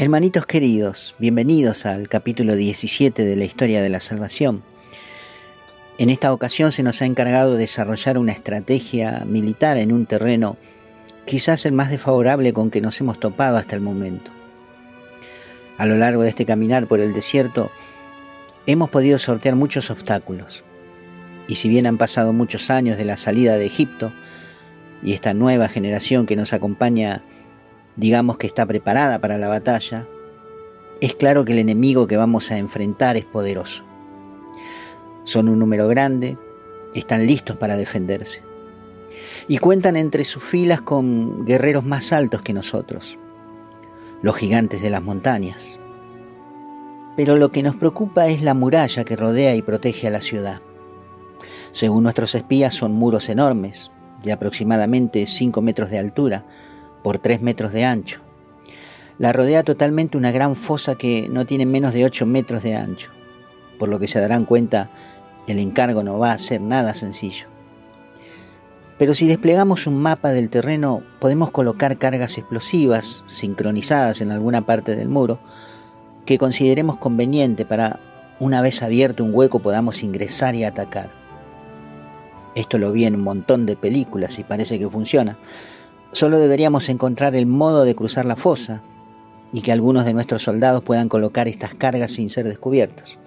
Hermanitos queridos, bienvenidos al capítulo 17 de la historia de la salvación. En esta ocasión se nos ha encargado de desarrollar una estrategia militar en un terreno quizás el más desfavorable con que nos hemos topado hasta el momento. A lo largo de este caminar por el desierto hemos podido sortear muchos obstáculos. Y si bien han pasado muchos años de la salida de Egipto y esta nueva generación que nos acompaña digamos que está preparada para la batalla, es claro que el enemigo que vamos a enfrentar es poderoso. Son un número grande, están listos para defenderse. Y cuentan entre sus filas con guerreros más altos que nosotros, los gigantes de las montañas. Pero lo que nos preocupa es la muralla que rodea y protege a la ciudad. Según nuestros espías son muros enormes, de aproximadamente 5 metros de altura, por 3 metros de ancho. La rodea totalmente una gran fosa que no tiene menos de 8 metros de ancho, por lo que se darán cuenta el encargo no va a ser nada sencillo. Pero si desplegamos un mapa del terreno, podemos colocar cargas explosivas sincronizadas en alguna parte del muro que consideremos conveniente para, una vez abierto un hueco, podamos ingresar y atacar. Esto lo vi en un montón de películas y parece que funciona, Solo deberíamos encontrar el modo de cruzar la fosa y que algunos de nuestros soldados puedan colocar estas cargas sin ser descubiertos.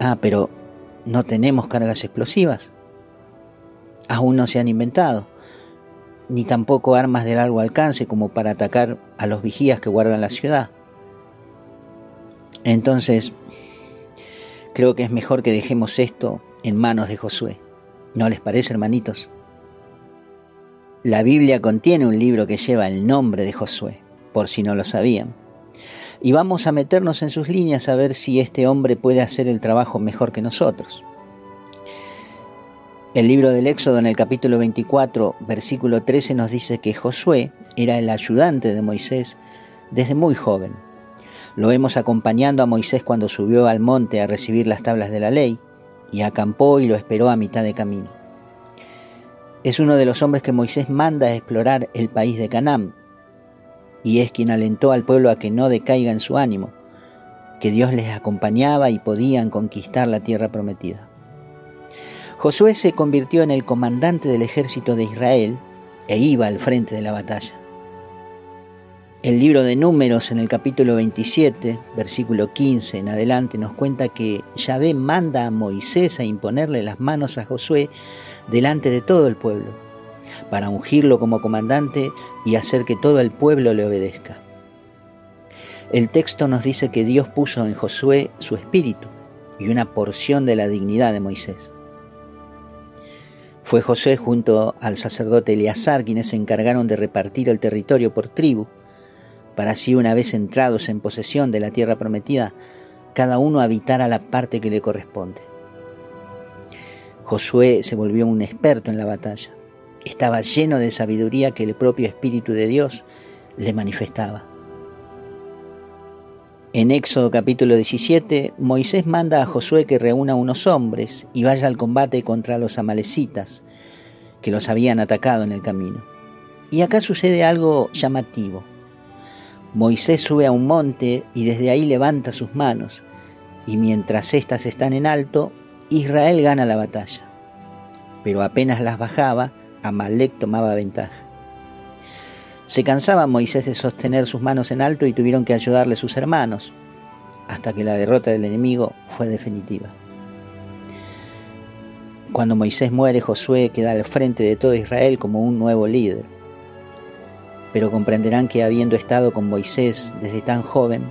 Ah, pero no tenemos cargas explosivas. Aún no se han inventado, ni tampoco armas de largo alcance como para atacar a los vigías que guardan la ciudad. Entonces, creo que es mejor que dejemos esto en manos de Josué. ¿No les parece, hermanitos? La Biblia contiene un libro que lleva el nombre de Josué, por si no lo sabían. Y vamos a meternos en sus líneas a ver si este hombre puede hacer el trabajo mejor que nosotros. El libro del Éxodo en el capítulo 24, versículo 13 nos dice que Josué era el ayudante de Moisés desde muy joven. Lo vemos acompañando a Moisés cuando subió al monte a recibir las tablas de la ley y acampó y lo esperó a mitad de camino. Es uno de los hombres que Moisés manda a explorar el país de Canaán y es quien alentó al pueblo a que no decaiga en su ánimo, que Dios les acompañaba y podían conquistar la tierra prometida. Josué se convirtió en el comandante del ejército de Israel e iba al frente de la batalla. El libro de Números en el capítulo 27, versículo 15 en adelante, nos cuenta que Yahvé manda a Moisés a imponerle las manos a Josué delante de todo el pueblo, para ungirlo como comandante y hacer que todo el pueblo le obedezca. El texto nos dice que Dios puso en Josué su espíritu y una porción de la dignidad de Moisés. Fue José junto al sacerdote Eleazar quienes se encargaron de repartir el territorio por tribu para así una vez entrados en posesión de la tierra prometida, cada uno habitara la parte que le corresponde. Josué se volvió un experto en la batalla. Estaba lleno de sabiduría que el propio Espíritu de Dios le manifestaba. En Éxodo capítulo 17, Moisés manda a Josué que reúna unos hombres y vaya al combate contra los amalecitas que los habían atacado en el camino. Y acá sucede algo llamativo. Moisés sube a un monte y desde ahí levanta sus manos, y mientras éstas están en alto, Israel gana la batalla. Pero apenas las bajaba, Amalek tomaba ventaja. Se cansaba Moisés de sostener sus manos en alto y tuvieron que ayudarle sus hermanos, hasta que la derrota del enemigo fue definitiva. Cuando Moisés muere, Josué queda al frente de todo Israel como un nuevo líder pero comprenderán que habiendo estado con Moisés desde tan joven,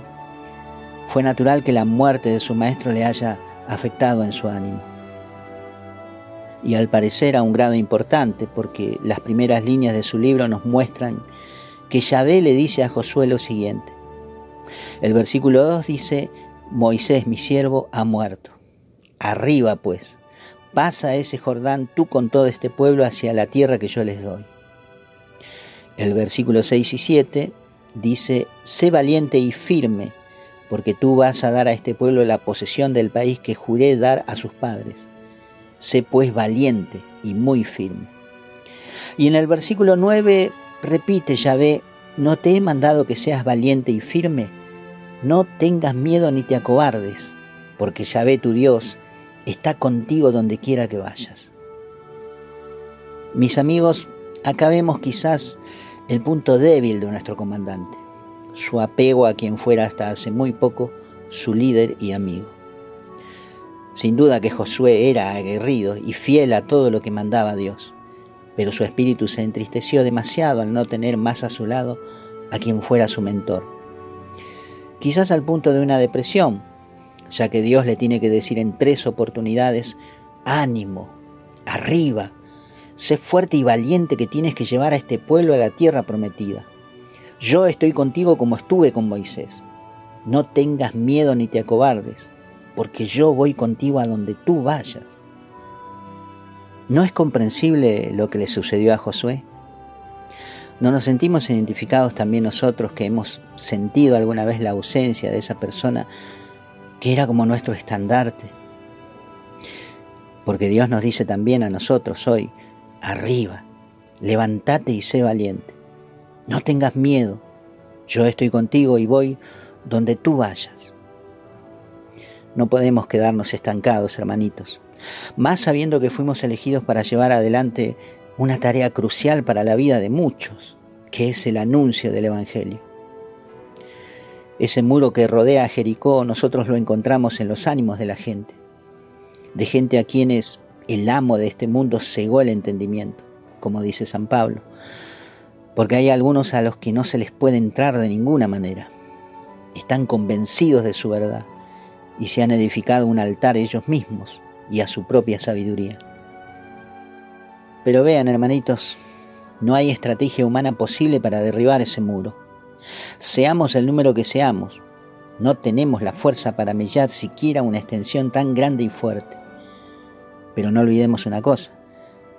fue natural que la muerte de su maestro le haya afectado en su ánimo. Y al parecer a un grado importante, porque las primeras líneas de su libro nos muestran que Yahvé le dice a Josué lo siguiente. El versículo 2 dice, Moisés mi siervo ha muerto. Arriba pues, pasa ese Jordán tú con todo este pueblo hacia la tierra que yo les doy. El versículo 6 y 7 dice, sé valiente y firme, porque tú vas a dar a este pueblo la posesión del país que juré dar a sus padres. Sé pues valiente y muy firme. Y en el versículo 9 repite Yahvé, ¿No te he mandado que seas valiente y firme? No tengas miedo ni te acobardes, porque Yahvé tu Dios está contigo donde quiera que vayas. Mis amigos, acá vemos quizás el punto débil de nuestro comandante, su apego a quien fuera hasta hace muy poco su líder y amigo. Sin duda que Josué era aguerrido y fiel a todo lo que mandaba Dios pero su espíritu se entristeció demasiado al no tener más a su lado a quien fuera su mentor. Quizás al punto de una depresión, ya que Dios le tiene que decir en tres oportunidades, ánimo, arriba, sé fuerte y valiente que tienes que llevar a este pueblo a la tierra prometida. Yo estoy contigo como estuve con Moisés. No tengas miedo ni te acobardes, porque yo voy contigo a donde tú vayas. ¿No es comprensible lo que le sucedió a Josué? ¿No nos sentimos identificados también nosotros que hemos sentido alguna vez la ausencia de esa persona que era como nuestro estandarte? Porque Dios nos dice también a nosotros hoy, arriba, levántate y sé valiente. No tengas miedo, yo estoy contigo y voy donde tú vayas. No podemos quedarnos estancados, hermanitos más sabiendo que fuimos elegidos para llevar adelante una tarea crucial para la vida de muchos, que es el anuncio del Evangelio. Ese muro que rodea a Jericó nosotros lo encontramos en los ánimos de la gente, de gente a quienes el amo de este mundo cegó el entendimiento, como dice San Pablo, porque hay algunos a los que no se les puede entrar de ninguna manera. Están convencidos de su verdad y se han edificado un altar ellos mismos y a su propia sabiduría. Pero vean, hermanitos, no hay estrategia humana posible para derribar ese muro. Seamos el número que seamos, no tenemos la fuerza para mellar siquiera una extensión tan grande y fuerte. Pero no olvidemos una cosa,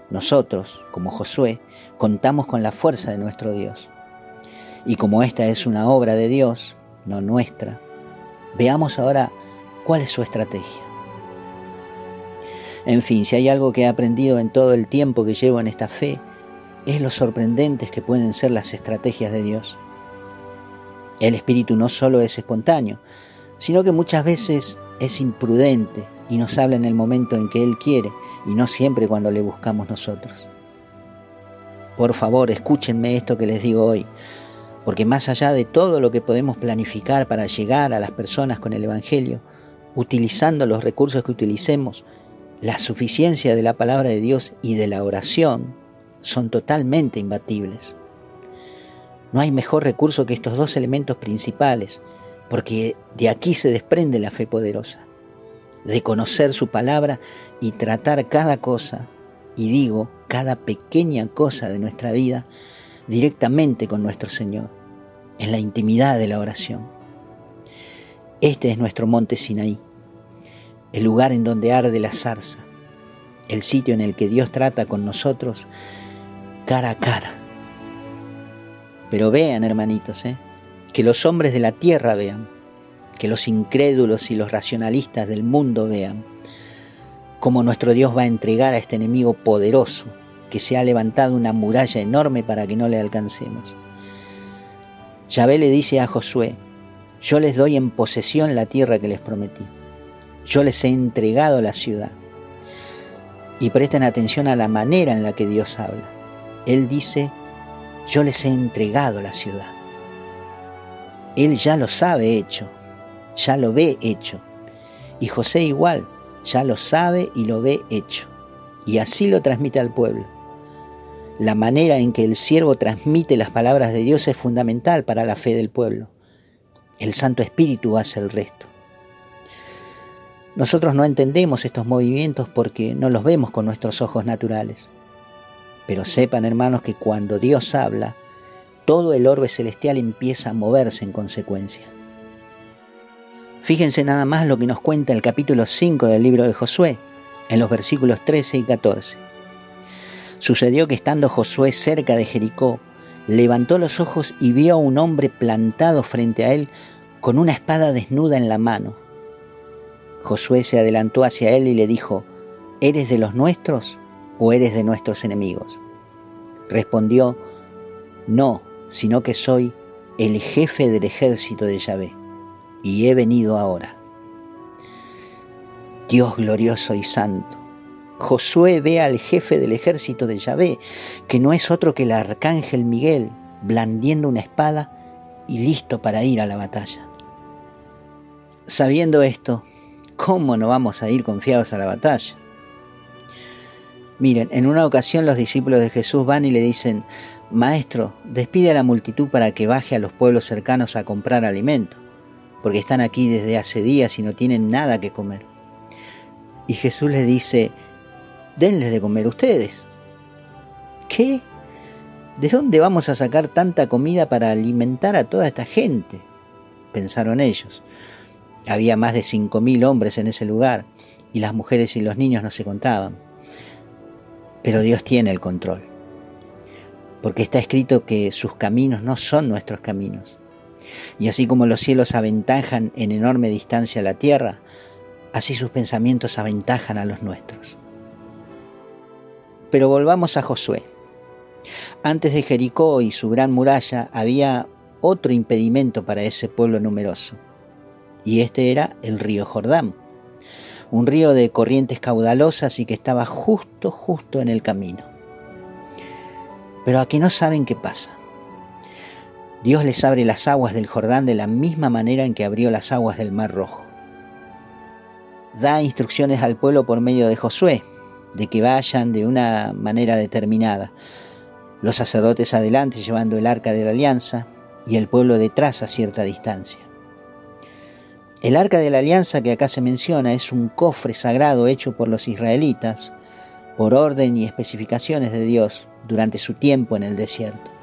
nosotros, como Josué, contamos con la fuerza de nuestro Dios. Y como esta es una obra de Dios, no nuestra, veamos ahora cuál es su estrategia. En fin, si hay algo que he aprendido en todo el tiempo que llevo en esta fe, es lo sorprendentes que pueden ser las estrategias de Dios. El espíritu no solo es espontáneo, sino que muchas veces es imprudente y nos habla en el momento en que Él quiere y no siempre cuando le buscamos nosotros. Por favor, escúchenme esto que les digo hoy, porque más allá de todo lo que podemos planificar para llegar a las personas con el Evangelio, utilizando los recursos que utilicemos, la suficiencia de la palabra de Dios y de la oración son totalmente imbatibles. No hay mejor recurso que estos dos elementos principales, porque de aquí se desprende la fe poderosa, de conocer su palabra y tratar cada cosa, y digo, cada pequeña cosa de nuestra vida, directamente con nuestro Señor, en la intimidad de la oración. Este es nuestro monte Sinaí el lugar en donde arde la zarza, el sitio en el que Dios trata con nosotros cara a cara. Pero vean, hermanitos, ¿eh? que los hombres de la tierra vean, que los incrédulos y los racionalistas del mundo vean cómo nuestro Dios va a entregar a este enemigo poderoso que se ha levantado una muralla enorme para que no le alcancemos. Yahvé le dice a Josué, yo les doy en posesión la tierra que les prometí. Yo les he entregado la ciudad. Y presten atención a la manera en la que Dios habla. Él dice, yo les he entregado la ciudad. Él ya lo sabe hecho, ya lo ve hecho. Y José igual, ya lo sabe y lo ve hecho. Y así lo transmite al pueblo. La manera en que el siervo transmite las palabras de Dios es fundamental para la fe del pueblo. El Santo Espíritu hace el resto. Nosotros no entendemos estos movimientos porque no los vemos con nuestros ojos naturales. Pero sepan, hermanos, que cuando Dios habla, todo el orbe celestial empieza a moverse en consecuencia. Fíjense nada más lo que nos cuenta el capítulo 5 del libro de Josué, en los versículos 13 y 14. Sucedió que estando Josué cerca de Jericó, levantó los ojos y vio a un hombre plantado frente a él con una espada desnuda en la mano Josué se adelantó hacia él y le dijo, ¿eres de los nuestros o eres de nuestros enemigos? Respondió, no, sino que soy el jefe del ejército de Yahvé, y he venido ahora. Dios glorioso y santo, Josué ve al jefe del ejército de Yahvé, que no es otro que el arcángel Miguel, blandiendo una espada y listo para ir a la batalla. Sabiendo esto, ¿cómo no vamos a ir confiados a la batalla? Miren, en una ocasión los discípulos de Jesús van y le dicen, Maestro, despide a la multitud para que baje a los pueblos cercanos a comprar alimento, porque están aquí desde hace días y no tienen nada que comer. Y Jesús les dice, denles de comer ustedes. ¿Qué? ¿De dónde vamos a sacar tanta comida para alimentar a toda esta gente? pensaron ellos. Había más de cinco mil hombres en ese lugar y las mujeres y los niños no se contaban. Pero Dios tiene el control, porque está escrito que sus caminos no son nuestros caminos. Y así como los cielos aventajan en enorme distancia a la tierra, así sus pensamientos aventajan a los nuestros. Pero volvamos a Josué. Antes de Jericó y su gran muralla había otro impedimento para ese pueblo numeroso, y este era el río Jordán un río de corrientes caudalosas y que estaba justo, justo en el camino. Pero aquí no saben qué pasa. Dios les abre las aguas del Jordán de la misma manera en que abrió las aguas del Mar Rojo. Da instrucciones al pueblo por medio de Josué, de que vayan de una manera determinada. Los sacerdotes adelante llevando el arca de la alianza y el pueblo detrás a cierta distancia. El arca de la alianza que acá se menciona es un cofre sagrado hecho por los israelitas por orden y especificaciones de Dios durante su tiempo en el desierto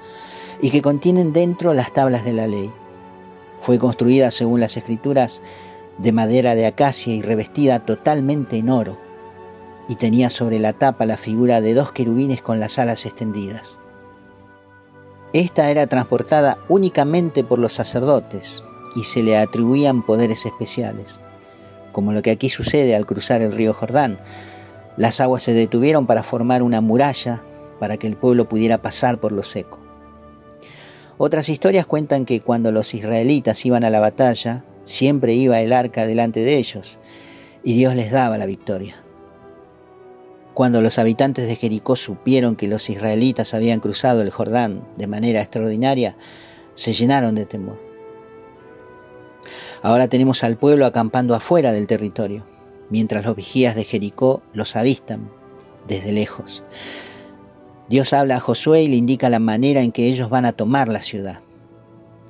y que contienen dentro las tablas de la ley. Fue construida según las escrituras de madera de acacia y revestida totalmente en oro y tenía sobre la tapa la figura de dos querubines con las alas extendidas. Esta era transportada únicamente por los sacerdotes, y se le atribuían poderes especiales, como lo que aquí sucede al cruzar el río Jordán. Las aguas se detuvieron para formar una muralla para que el pueblo pudiera pasar por lo seco. Otras historias cuentan que cuando los israelitas iban a la batalla, siempre iba el arca delante de ellos y Dios les daba la victoria. Cuando los habitantes de Jericó supieron que los israelitas habían cruzado el Jordán de manera extraordinaria, se llenaron de temor. Ahora tenemos al pueblo acampando afuera del territorio, mientras los vigías de Jericó los avistan desde lejos. Dios habla a Josué y le indica la manera en que ellos van a tomar la ciudad.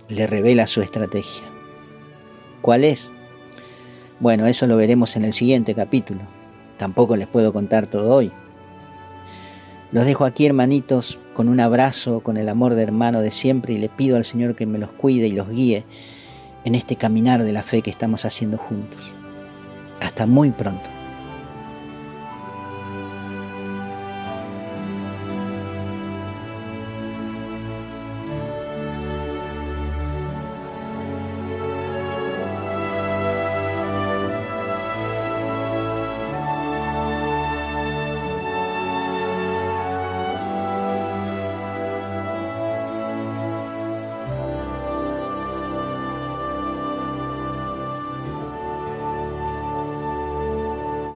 Le revela su estrategia. ¿Cuál es? Bueno, eso lo veremos en el siguiente capítulo. Tampoco les puedo contar todo hoy. Los dejo aquí, hermanitos, con un abrazo, con el amor de hermano de siempre y le pido al Señor que me los cuide y los guíe en este caminar de la fe que estamos haciendo juntos. Hasta muy pronto.